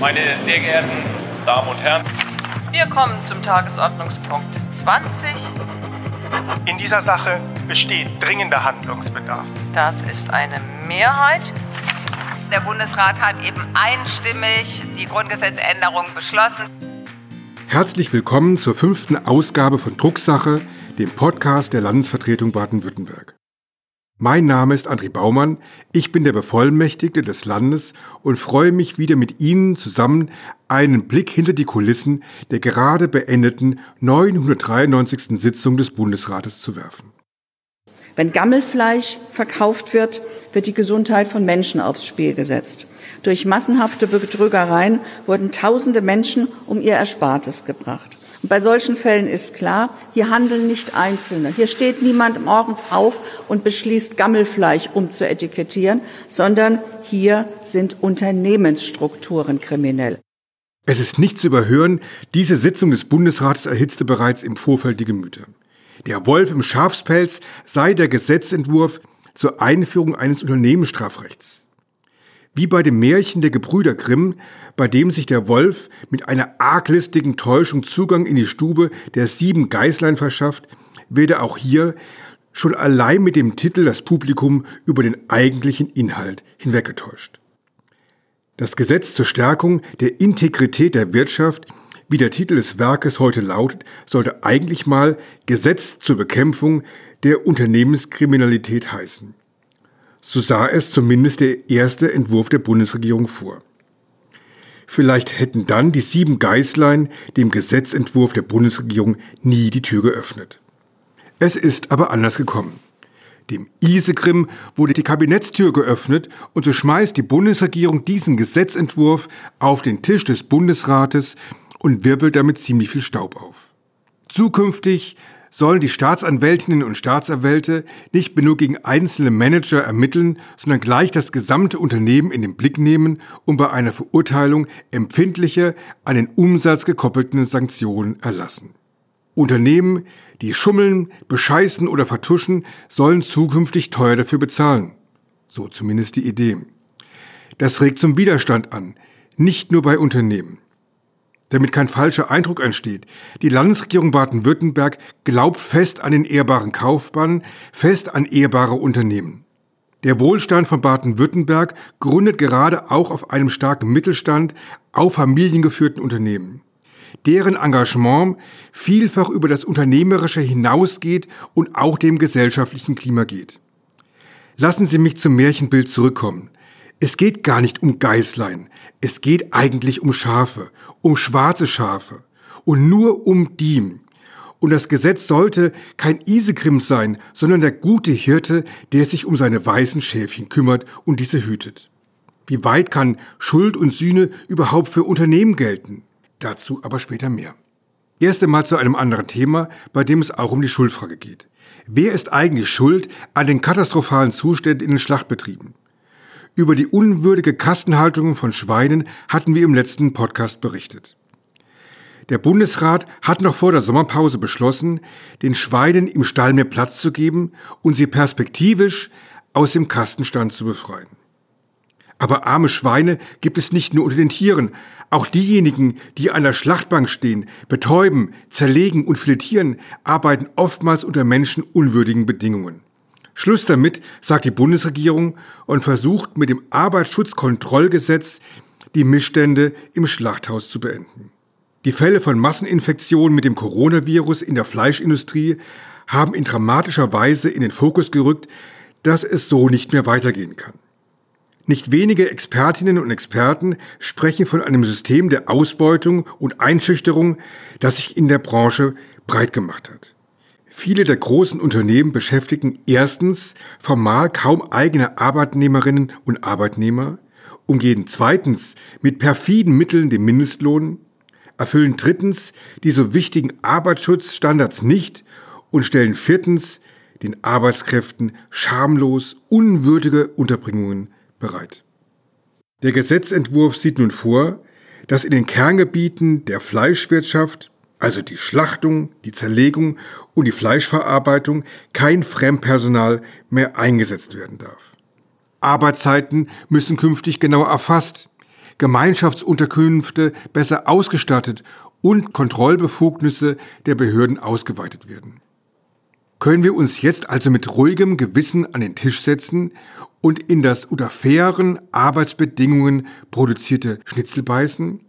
Meine sehr geehrten Damen und Herren, wir kommen zum Tagesordnungspunkt 20. In dieser Sache besteht dringender Handlungsbedarf. Das ist eine Mehrheit. Der Bundesrat hat eben einstimmig die Grundgesetzänderung beschlossen. Herzlich willkommen zur fünften Ausgabe von Drucksache, dem Podcast der Landesvertretung Baden-Württemberg. Mein Name ist André Baumann, ich bin der Bevollmächtigte des Landes und freue mich wieder mit Ihnen zusammen einen Blick hinter die Kulissen der gerade beendeten 993. Sitzung des Bundesrates zu werfen. Wenn Gammelfleisch verkauft wird, wird die Gesundheit von Menschen aufs Spiel gesetzt. Durch massenhafte Betrügereien wurden tausende Menschen um ihr Erspartes gebracht. Und bei solchen Fällen ist klar, hier handeln nicht Einzelne. Hier steht niemand morgens auf und beschließt, Gammelfleisch umzuetikettieren, sondern hier sind Unternehmensstrukturen kriminell. Es ist nicht zu überhören, diese Sitzung des Bundesrates erhitzte bereits im Vorfeld die Gemüter. Der Wolf im Schafspelz sei der Gesetzentwurf zur Einführung eines Unternehmensstrafrechts. Wie bei dem Märchen der Gebrüder Grimm, bei dem sich der Wolf mit einer arglistigen Täuschung Zugang in die Stube der sieben Geißlein verschafft, werde auch hier schon allein mit dem Titel das Publikum über den eigentlichen Inhalt hinweggetäuscht. Das Gesetz zur Stärkung der Integrität der Wirtschaft, wie der Titel des Werkes heute lautet, sollte eigentlich mal Gesetz zur Bekämpfung der Unternehmenskriminalität heißen. So sah es zumindest der erste Entwurf der Bundesregierung vor. Vielleicht hätten dann die sieben Geißlein dem Gesetzentwurf der Bundesregierung nie die Tür geöffnet. Es ist aber anders gekommen. Dem Isegrim wurde die Kabinettstür geöffnet und so schmeißt die Bundesregierung diesen Gesetzentwurf auf den Tisch des Bundesrates und wirbelt damit ziemlich viel Staub auf. Zukünftig sollen die Staatsanwältinnen und Staatsanwälte nicht nur gegen einzelne Manager ermitteln, sondern gleich das gesamte Unternehmen in den Blick nehmen und bei einer Verurteilung empfindliche, an den Umsatz gekoppelten Sanktionen erlassen. Unternehmen, die schummeln, bescheißen oder vertuschen, sollen zukünftig teuer dafür bezahlen. So zumindest die Idee. Das regt zum Widerstand an, nicht nur bei Unternehmen damit kein falscher Eindruck entsteht. Die Landesregierung Baden-Württemberg glaubt fest an den ehrbaren Kaufmann, fest an ehrbare Unternehmen. Der Wohlstand von Baden-Württemberg gründet gerade auch auf einem starken Mittelstand, auf familiengeführten Unternehmen. Deren Engagement vielfach über das Unternehmerische hinausgeht und auch dem gesellschaftlichen Klima geht. Lassen Sie mich zum Märchenbild zurückkommen. Es geht gar nicht um Geißlein, es geht eigentlich um Schafe, um schwarze Schafe und nur um die. Und das Gesetz sollte kein Isegrim sein, sondern der gute Hirte, der sich um seine weißen Schäfchen kümmert und diese hütet. Wie weit kann Schuld und Sühne überhaupt für Unternehmen gelten? Dazu aber später mehr. Erst einmal zu einem anderen Thema, bei dem es auch um die Schuldfrage geht. Wer ist eigentlich schuld an den katastrophalen Zuständen in den Schlachtbetrieben? Über die unwürdige Kastenhaltung von Schweinen hatten wir im letzten Podcast berichtet. Der Bundesrat hat noch vor der Sommerpause beschlossen, den Schweinen im Stall mehr Platz zu geben und sie perspektivisch aus dem Kastenstand zu befreien. Aber arme Schweine gibt es nicht nur unter den Tieren. Auch diejenigen, die an der Schlachtbank stehen, betäuben, zerlegen und filetieren, arbeiten oftmals unter menschenunwürdigen Bedingungen. Schluss damit, sagt die Bundesregierung und versucht mit dem Arbeitsschutzkontrollgesetz die Missstände im Schlachthaus zu beenden. Die Fälle von Masseninfektionen mit dem Coronavirus in der Fleischindustrie haben in dramatischer Weise in den Fokus gerückt, dass es so nicht mehr weitergehen kann. Nicht wenige Expertinnen und Experten sprechen von einem System der Ausbeutung und Einschüchterung, das sich in der Branche breit gemacht hat. Viele der großen Unternehmen beschäftigen erstens formal kaum eigene Arbeitnehmerinnen und Arbeitnehmer, umgehen zweitens mit perfiden Mitteln den Mindestlohn, erfüllen drittens die so wichtigen Arbeitsschutzstandards nicht und stellen viertens den Arbeitskräften schamlos unwürdige Unterbringungen bereit. Der Gesetzentwurf sieht nun vor, dass in den Kerngebieten der Fleischwirtschaft also die Schlachtung, die Zerlegung und die Fleischverarbeitung, kein Fremdpersonal mehr eingesetzt werden darf. Arbeitszeiten müssen künftig genau erfasst, Gemeinschaftsunterkünfte besser ausgestattet und Kontrollbefugnisse der Behörden ausgeweitet werden. Können wir uns jetzt also mit ruhigem Gewissen an den Tisch setzen und in das unter fairen Arbeitsbedingungen produzierte Schnitzel beißen?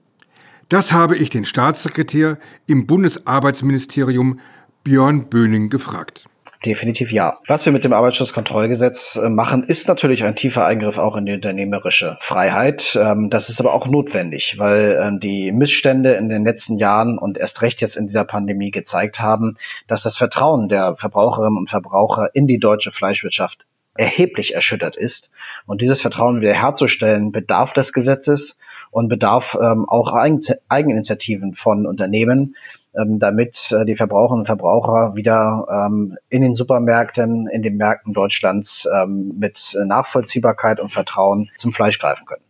Das habe ich den Staatssekretär im Bundesarbeitsministerium Björn Böning gefragt. Definitiv ja. Was wir mit dem Arbeitsschutzkontrollgesetz äh, machen, ist natürlich ein tiefer Eingriff auch in die unternehmerische Freiheit. Ähm, das ist aber auch notwendig, weil ähm, die Missstände in den letzten Jahren und erst recht jetzt in dieser Pandemie gezeigt haben, dass das Vertrauen der Verbraucherinnen und Verbraucher in die deutsche Fleischwirtschaft erheblich erschüttert ist. Und dieses Vertrauen wiederherzustellen, bedarf des Gesetzes und bedarf ähm, auch Eigeninitiativen von Unternehmen, ähm, damit äh, die Verbraucherinnen und Verbraucher wieder ähm, in den Supermärkten, in den Märkten Deutschlands ähm, mit Nachvollziehbarkeit und Vertrauen zum Fleisch greifen können.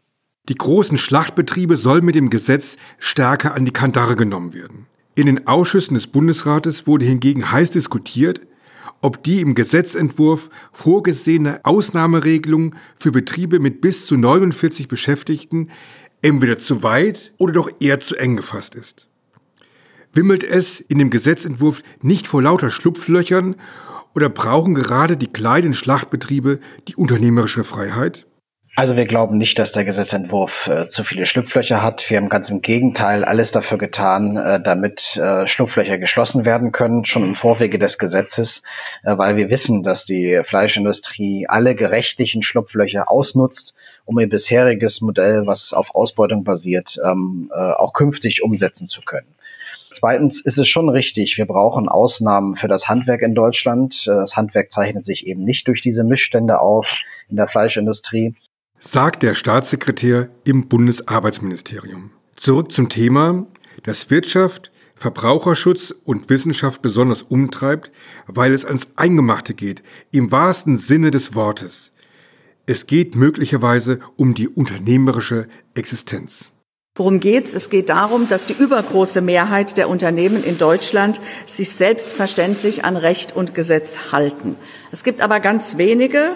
Die großen Schlachtbetriebe sollen mit dem Gesetz stärker an die Kandare genommen werden. In den Ausschüssen des Bundesrates wurde hingegen heiß diskutiert, ob die im Gesetzentwurf vorgesehene Ausnahmeregelung für Betriebe mit bis zu 49 Beschäftigten entweder zu weit oder doch eher zu eng gefasst ist wimmelt es in dem Gesetzentwurf nicht vor lauter Schlupflöchern oder brauchen gerade die kleinen Schlachtbetriebe die unternehmerische Freiheit? Also wir glauben nicht, dass der Gesetzentwurf äh, zu viele Schlupflöcher hat. Wir haben ganz im Gegenteil alles dafür getan, äh, damit äh, Schlupflöcher geschlossen werden können, schon im Vorwege des Gesetzes, äh, weil wir wissen, dass die Fleischindustrie alle gerechtlichen Schlupflöcher ausnutzt, um ihr bisheriges Modell, was auf Ausbeutung basiert, ähm, äh, auch künftig umsetzen zu können. Zweitens ist es schon richtig, wir brauchen Ausnahmen für das Handwerk in Deutschland. Das Handwerk zeichnet sich eben nicht durch diese Missstände auf in der Fleischindustrie. Sagt der Staatssekretär im Bundesarbeitsministerium. Zurück zum Thema, das Wirtschaft, Verbraucherschutz und Wissenschaft besonders umtreibt, weil es ans Eingemachte geht, im wahrsten Sinne des Wortes. Es geht möglicherweise um die unternehmerische Existenz. Worum geht's? Es geht darum, dass die übergroße Mehrheit der Unternehmen in Deutschland sich selbstverständlich an Recht und Gesetz halten. Es gibt aber ganz wenige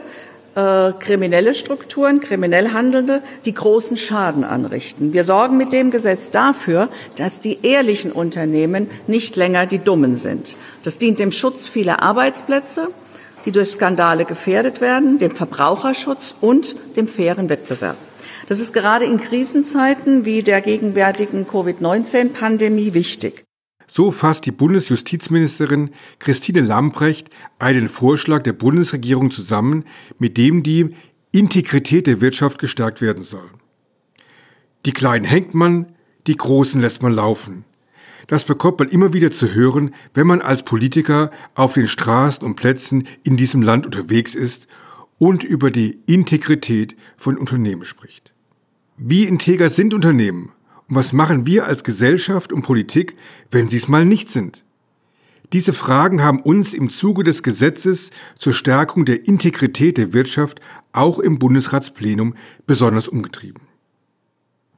äh, kriminelle Strukturen, kriminell Handelnde, die großen Schaden anrichten. Wir sorgen mit dem Gesetz dafür, dass die ehrlichen Unternehmen nicht länger die Dummen sind. Das dient dem Schutz vieler Arbeitsplätze, die durch Skandale gefährdet werden, dem Verbraucherschutz und dem fairen Wettbewerb. Das ist gerade in Krisenzeiten wie der gegenwärtigen Covid-19-Pandemie wichtig. So fasst die Bundesjustizministerin Christine Lamprecht einen Vorschlag der Bundesregierung zusammen, mit dem die Integrität der Wirtschaft gestärkt werden soll. Die Kleinen hängt man, die Großen lässt man laufen. Das bekommt man immer wieder zu hören, wenn man als Politiker auf den Straßen und Plätzen in diesem Land unterwegs ist und über die Integrität von Unternehmen spricht. Wie integer sind Unternehmen? Und was machen wir als Gesellschaft und Politik, wenn sie es mal nicht sind? Diese Fragen haben uns im Zuge des Gesetzes zur Stärkung der Integrität der Wirtschaft auch im Bundesratsplenum besonders umgetrieben.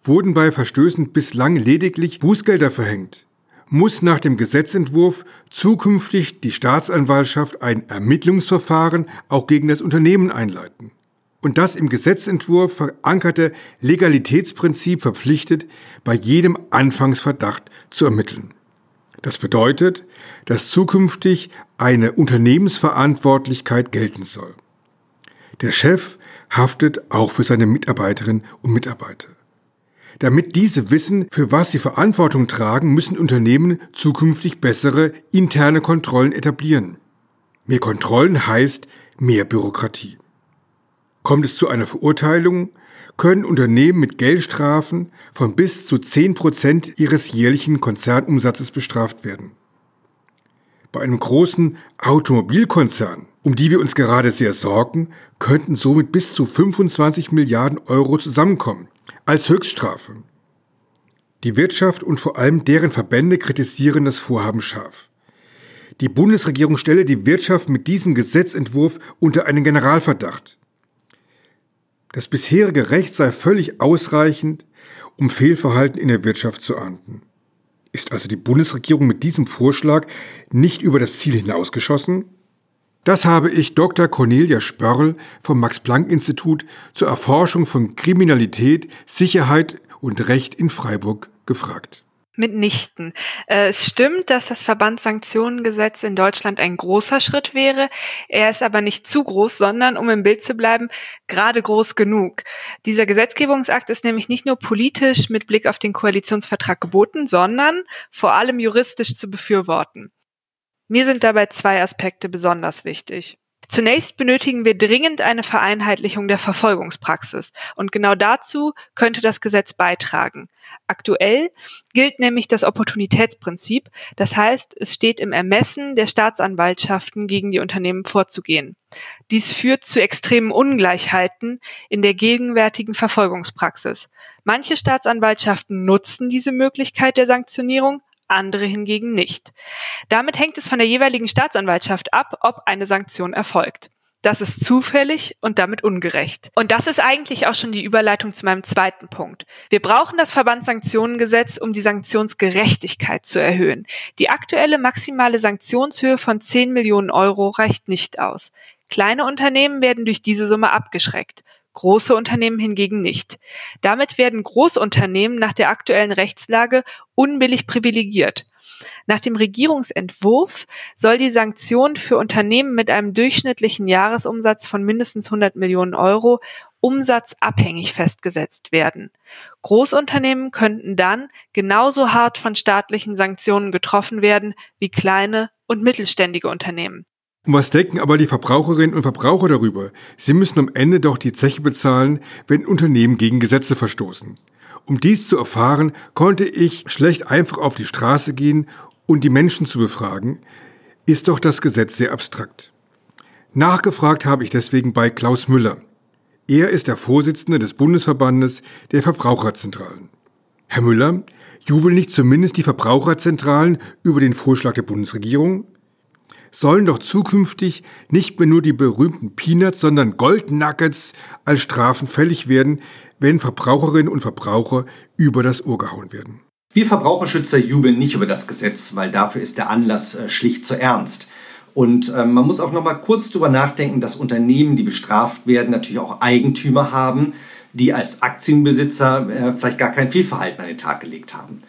Wurden bei Verstößen bislang lediglich Bußgelder verhängt, muss nach dem Gesetzentwurf zukünftig die Staatsanwaltschaft ein Ermittlungsverfahren auch gegen das Unternehmen einleiten und das im Gesetzentwurf verankerte Legalitätsprinzip verpflichtet, bei jedem Anfangsverdacht zu ermitteln. Das bedeutet, dass zukünftig eine Unternehmensverantwortlichkeit gelten soll. Der Chef haftet auch für seine Mitarbeiterinnen und Mitarbeiter. Damit diese wissen, für was sie Verantwortung tragen, müssen Unternehmen zukünftig bessere interne Kontrollen etablieren. Mehr Kontrollen heißt mehr Bürokratie. Kommt es zu einer Verurteilung, können Unternehmen mit Geldstrafen von bis zu 10 Prozent ihres jährlichen Konzernumsatzes bestraft werden. Bei einem großen Automobilkonzern, um die wir uns gerade sehr sorgen, könnten somit bis zu 25 Milliarden Euro zusammenkommen, als Höchststrafe. Die Wirtschaft und vor allem deren Verbände kritisieren das Vorhaben scharf. Die Bundesregierung stelle die Wirtschaft mit diesem Gesetzentwurf unter einen Generalverdacht. Das bisherige Recht sei völlig ausreichend, um Fehlverhalten in der Wirtschaft zu ahnden. Ist also die Bundesregierung mit diesem Vorschlag nicht über das Ziel hinausgeschossen? Das habe ich Dr. Cornelia Spörl vom Max-Planck-Institut zur Erforschung von Kriminalität, Sicherheit und Recht in Freiburg gefragt mitnichten. Äh, es stimmt, dass das Verbandssanktionengesetz in Deutschland ein großer Schritt wäre. Er ist aber nicht zu groß, sondern, um im Bild zu bleiben, gerade groß genug. Dieser Gesetzgebungsakt ist nämlich nicht nur politisch mit Blick auf den Koalitionsvertrag geboten, sondern vor allem juristisch zu befürworten. Mir sind dabei zwei Aspekte besonders wichtig. Zunächst benötigen wir dringend eine Vereinheitlichung der Verfolgungspraxis. Und genau dazu könnte das Gesetz beitragen. Aktuell gilt nämlich das Opportunitätsprinzip. Das heißt, es steht im Ermessen der Staatsanwaltschaften gegen die Unternehmen vorzugehen. Dies führt zu extremen Ungleichheiten in der gegenwärtigen Verfolgungspraxis. Manche Staatsanwaltschaften nutzen diese Möglichkeit der Sanktionierung, andere hingegen nicht. Damit hängt es von der jeweiligen Staatsanwaltschaft ab, ob eine Sanktion erfolgt. Das ist zufällig und damit ungerecht. Und das ist eigentlich auch schon die Überleitung zu meinem zweiten Punkt. Wir brauchen das Verbandssanktionengesetz, um die Sanktionsgerechtigkeit zu erhöhen. Die aktuelle maximale Sanktionshöhe von 10 Millionen Euro reicht nicht aus. Kleine Unternehmen werden durch diese Summe abgeschreckt große Unternehmen hingegen nicht. Damit werden Großunternehmen nach der aktuellen Rechtslage unbillig privilegiert. Nach dem Regierungsentwurf soll die Sanktion für Unternehmen mit einem durchschnittlichen Jahresumsatz von mindestens 100 Millionen Euro umsatzabhängig festgesetzt werden. Großunternehmen könnten dann genauso hart von staatlichen Sanktionen getroffen werden wie kleine und mittelständige Unternehmen. Und was denken aber die Verbraucherinnen und Verbraucher darüber? Sie müssen am Ende doch die Zeche bezahlen, wenn Unternehmen gegen Gesetze verstoßen. Um dies zu erfahren, konnte ich schlecht einfach auf die Straße gehen und die Menschen zu befragen, ist doch das Gesetz sehr abstrakt. Nachgefragt habe ich deswegen bei Klaus Müller. Er ist der Vorsitzende des Bundesverbandes der Verbraucherzentralen. Herr Müller, jubeln nicht zumindest die Verbraucherzentralen über den Vorschlag der Bundesregierung? Sollen doch zukünftig nicht mehr nur die berühmten Peanuts, sondern Goldnuggets als Strafen fällig werden, wenn Verbraucherinnen und Verbraucher über das Ohr gehauen werden. Wir Verbraucherschützer jubeln nicht über das Gesetz, weil dafür ist der Anlass äh, schlicht zu ernst. Und äh, man muss auch noch mal kurz darüber nachdenken, dass Unternehmen, die bestraft werden, natürlich auch Eigentümer haben, die als Aktienbesitzer äh, vielleicht gar kein Fehlverhalten an den Tag gelegt haben.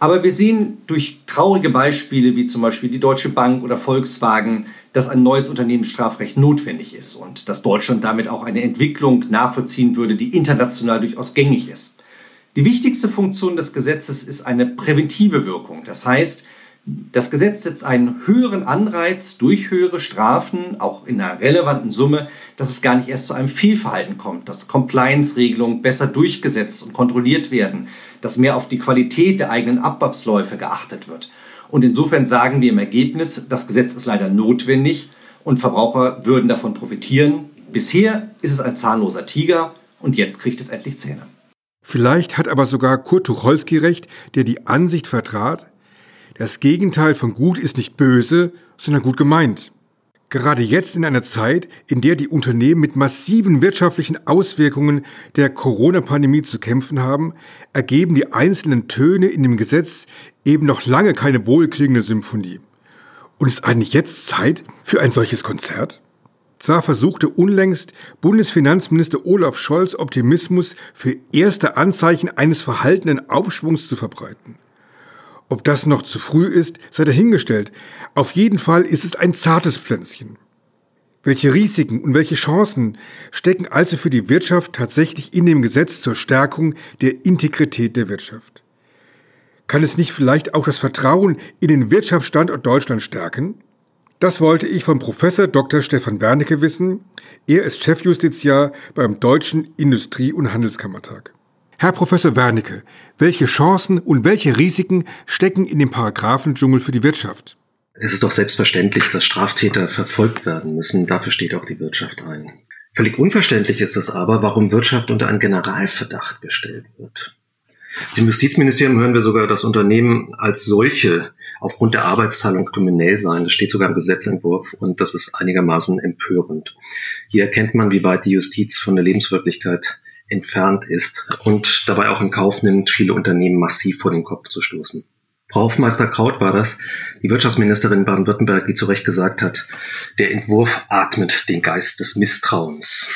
Aber wir sehen durch traurige Beispiele wie zum Beispiel die Deutsche Bank oder Volkswagen, dass ein neues Unternehmensstrafrecht notwendig ist und dass Deutschland damit auch eine Entwicklung nachvollziehen würde, die international durchaus gängig ist. Die wichtigste Funktion des Gesetzes ist eine präventive Wirkung. Das heißt, das Gesetz setzt einen höheren Anreiz durch höhere Strafen, auch in einer relevanten Summe, dass es gar nicht erst zu einem Fehlverhalten kommt, dass Compliance-Regelungen besser durchgesetzt und kontrolliert werden, dass mehr auf die Qualität der eigenen Abwabsläufe geachtet wird. Und insofern sagen wir im Ergebnis, das Gesetz ist leider notwendig und Verbraucher würden davon profitieren. Bisher ist es ein zahnloser Tiger und jetzt kriegt es endlich Zähne. Vielleicht hat aber sogar Kurt Tucholsky recht, der die Ansicht vertrat, das Gegenteil von gut ist nicht böse, sondern gut gemeint. Gerade jetzt in einer Zeit, in der die Unternehmen mit massiven wirtschaftlichen Auswirkungen der Corona-Pandemie zu kämpfen haben, ergeben die einzelnen Töne in dem Gesetz eben noch lange keine wohlklingende Symphonie. Und ist eigentlich jetzt Zeit für ein solches Konzert? Zwar versuchte unlängst Bundesfinanzminister Olaf Scholz Optimismus für erste Anzeichen eines verhaltenen Aufschwungs zu verbreiten. Ob das noch zu früh ist, sei dahingestellt. Auf jeden Fall ist es ein zartes Pflänzchen. Welche Risiken und welche Chancen stecken also für die Wirtschaft tatsächlich in dem Gesetz zur Stärkung der Integrität der Wirtschaft? Kann es nicht vielleicht auch das Vertrauen in den Wirtschaftsstandort Deutschland stärken? Das wollte ich von Professor Dr. Stefan Wernicke wissen. Er ist Chefjustiziar beim Deutschen Industrie- und Handelskammertag. Herr Professor Wernicke, welche Chancen und welche Risiken stecken in dem Paragraphendschungel für die Wirtschaft? Es ist doch selbstverständlich, dass Straftäter verfolgt werden müssen. Dafür steht auch die Wirtschaft ein. Völlig unverständlich ist es aber, warum Wirtschaft unter einen Generalverdacht gestellt wird. Im Justizministerium hören wir sogar, dass Unternehmen als solche aufgrund der Arbeitsteilung kriminell seien. Das steht sogar im Gesetzentwurf und das ist einigermaßen empörend. Hier erkennt man, wie weit die Justiz von der Lebenswirklichkeit entfernt ist und dabei auch in Kauf nimmt, viele Unternehmen massiv vor den Kopf zu stoßen. Frau Hofmeister Kraut war das, die Wirtschaftsministerin Baden-Württemberg, die zu Recht gesagt hat, der Entwurf atmet den Geist des Misstrauens.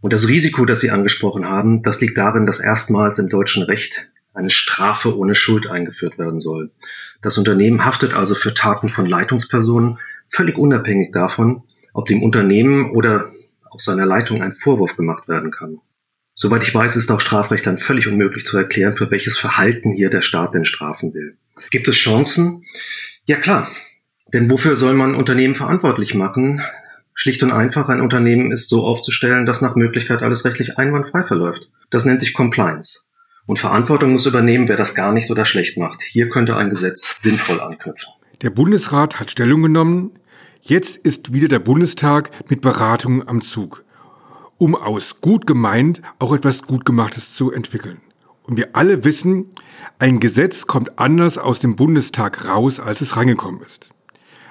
Und das Risiko, das Sie angesprochen haben, das liegt darin, dass erstmals im deutschen Recht eine Strafe ohne Schuld eingeführt werden soll. Das Unternehmen haftet also für Taten von Leitungspersonen völlig unabhängig davon, ob dem Unternehmen oder auch seiner Leitung ein Vorwurf gemacht werden kann. Soweit ich weiß, ist auch Strafrecht dann völlig unmöglich zu erklären, für welches Verhalten hier der Staat denn strafen will. Gibt es Chancen? Ja klar. Denn wofür soll man Unternehmen verantwortlich machen? Schlicht und einfach, ein Unternehmen ist so aufzustellen, dass nach Möglichkeit alles rechtlich einwandfrei verläuft. Das nennt sich Compliance. Und Verantwortung muss übernehmen, wer das gar nicht oder schlecht macht. Hier könnte ein Gesetz sinnvoll anknüpfen. Der Bundesrat hat Stellung genommen. Jetzt ist wieder der Bundestag mit Beratungen am Zug, um aus gut gemeint auch etwas Gutgemachtes zu entwickeln. Und wir alle wissen, ein Gesetz kommt anders aus dem Bundestag raus, als es reingekommen ist.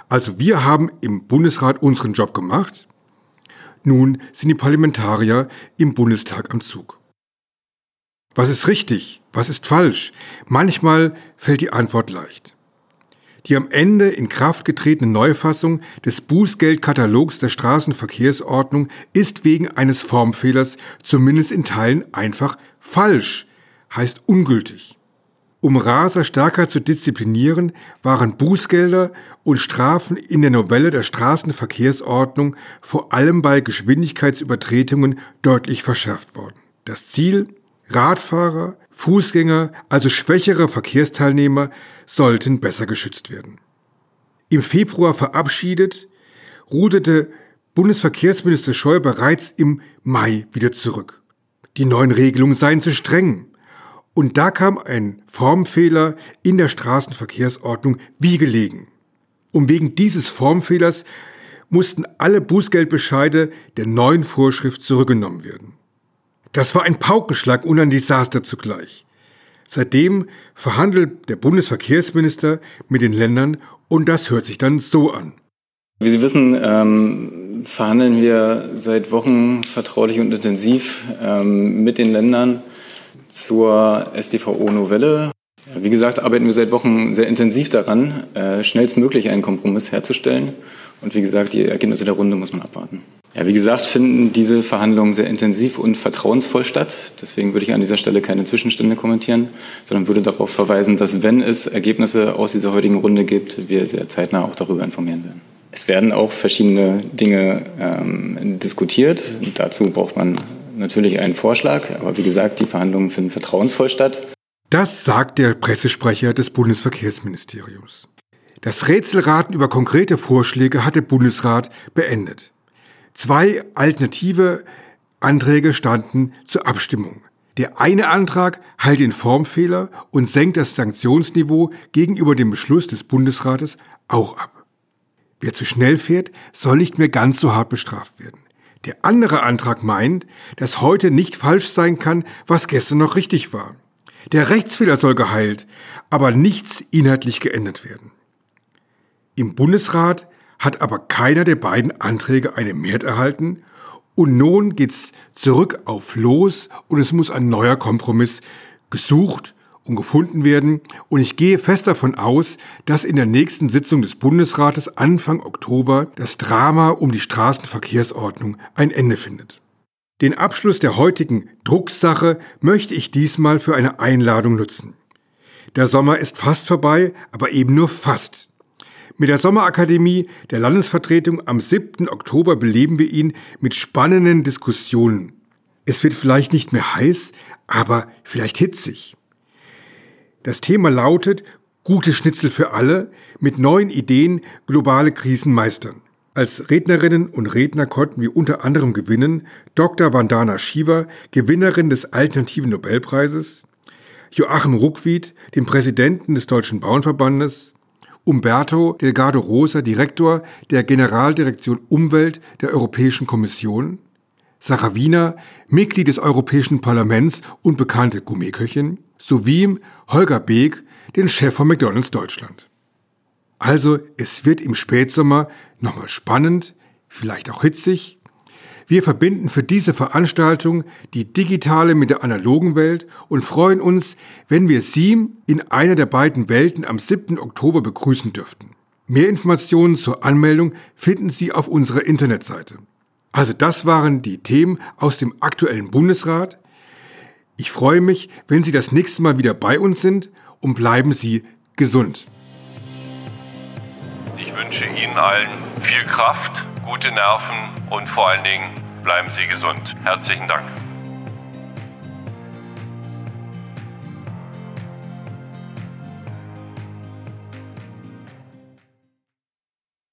Also wir haben im Bundesrat unseren Job gemacht. Nun sind die Parlamentarier im Bundestag am Zug. Was ist richtig? Was ist falsch? Manchmal fällt die Antwort leicht. Die am Ende in Kraft getretene Neufassung des Bußgeldkatalogs der Straßenverkehrsordnung ist wegen eines Formfehlers zumindest in Teilen einfach falsch, heißt ungültig. Um Raser stärker zu disziplinieren, waren Bußgelder und Strafen in der Novelle der Straßenverkehrsordnung vor allem bei Geschwindigkeitsübertretungen deutlich verschärft worden. Das Ziel Radfahrer, Fußgänger, also schwächere Verkehrsteilnehmer, sollten besser geschützt werden. Im Februar verabschiedet, ruderte Bundesverkehrsminister Scheuer bereits im Mai wieder zurück. Die neuen Regelungen seien zu streng. Und da kam ein Formfehler in der Straßenverkehrsordnung wie gelegen. Und wegen dieses Formfehlers mussten alle Bußgeldbescheide der neuen Vorschrift zurückgenommen werden. Das war ein Paukenschlag und ein Desaster zugleich. Seitdem verhandelt der Bundesverkehrsminister mit den Ländern und das hört sich dann so an. Wie Sie wissen, ähm, verhandeln wir seit Wochen vertraulich und intensiv ähm, mit den Ländern zur SDVO-Novelle. Wie gesagt, arbeiten wir seit Wochen sehr intensiv daran, äh, schnellstmöglich einen Kompromiss herzustellen. Und wie gesagt, die Ergebnisse der Runde muss man abwarten. Ja, wie gesagt, finden diese Verhandlungen sehr intensiv und vertrauensvoll statt. Deswegen würde ich an dieser Stelle keine Zwischenstände kommentieren, sondern würde darauf verweisen, dass wenn es Ergebnisse aus dieser heutigen Runde gibt, wir sehr zeitnah auch darüber informieren werden. Es werden auch verschiedene Dinge ähm, diskutiert. Dazu braucht man natürlich einen Vorschlag. Aber wie gesagt, die Verhandlungen finden vertrauensvoll statt. Das sagt der Pressesprecher des Bundesverkehrsministeriums. Das Rätselraten über konkrete Vorschläge hat der Bundesrat beendet. Zwei alternative Anträge standen zur Abstimmung. Der eine Antrag heilt den Formfehler und senkt das Sanktionsniveau gegenüber dem Beschluss des Bundesrates auch ab. Wer zu schnell fährt, soll nicht mehr ganz so hart bestraft werden. Der andere Antrag meint, dass heute nicht falsch sein kann, was gestern noch richtig war. Der Rechtsfehler soll geheilt, aber nichts inhaltlich geändert werden. Im Bundesrat hat aber keiner der beiden Anträge eine Mehrheit erhalten und nun geht's zurück auf Los und es muss ein neuer Kompromiss gesucht und gefunden werden und ich gehe fest davon aus, dass in der nächsten Sitzung des Bundesrates Anfang Oktober das Drama um die Straßenverkehrsordnung ein Ende findet. Den Abschluss der heutigen Drucksache möchte ich diesmal für eine Einladung nutzen. Der Sommer ist fast vorbei, aber eben nur fast. Mit der Sommerakademie der Landesvertretung am 7. Oktober beleben wir ihn mit spannenden Diskussionen. Es wird vielleicht nicht mehr heiß, aber vielleicht hitzig. Das Thema lautet Gute Schnitzel für alle mit neuen Ideen globale Krisen meistern. Als Rednerinnen und Redner konnten wir unter anderem gewinnen Dr. Vandana Shiva, Gewinnerin des Alternativen Nobelpreises, Joachim Ruckwied, den Präsidenten des Deutschen Bauernverbandes, Umberto Delgado Rosa, Direktor der Generaldirektion Umwelt der Europäischen Kommission, Sarah Wiener, Mitglied des Europäischen Parlaments und bekannte Gourmetköchin, sowie Holger Beek, den Chef von McDonald's Deutschland. Also, es wird im Spätsommer nochmal spannend, vielleicht auch hitzig, wir verbinden für diese Veranstaltung die digitale mit der analogen Welt und freuen uns, wenn wir Sie in einer der beiden Welten am 7. Oktober begrüßen dürften. Mehr Informationen zur Anmeldung finden Sie auf unserer Internetseite. Also das waren die Themen aus dem aktuellen Bundesrat. Ich freue mich, wenn Sie das nächste Mal wieder bei uns sind und bleiben Sie gesund. Ich wünsche Ihnen allen viel Kraft gute Nerven und vor allen Dingen bleiben Sie gesund. Herzlichen Dank.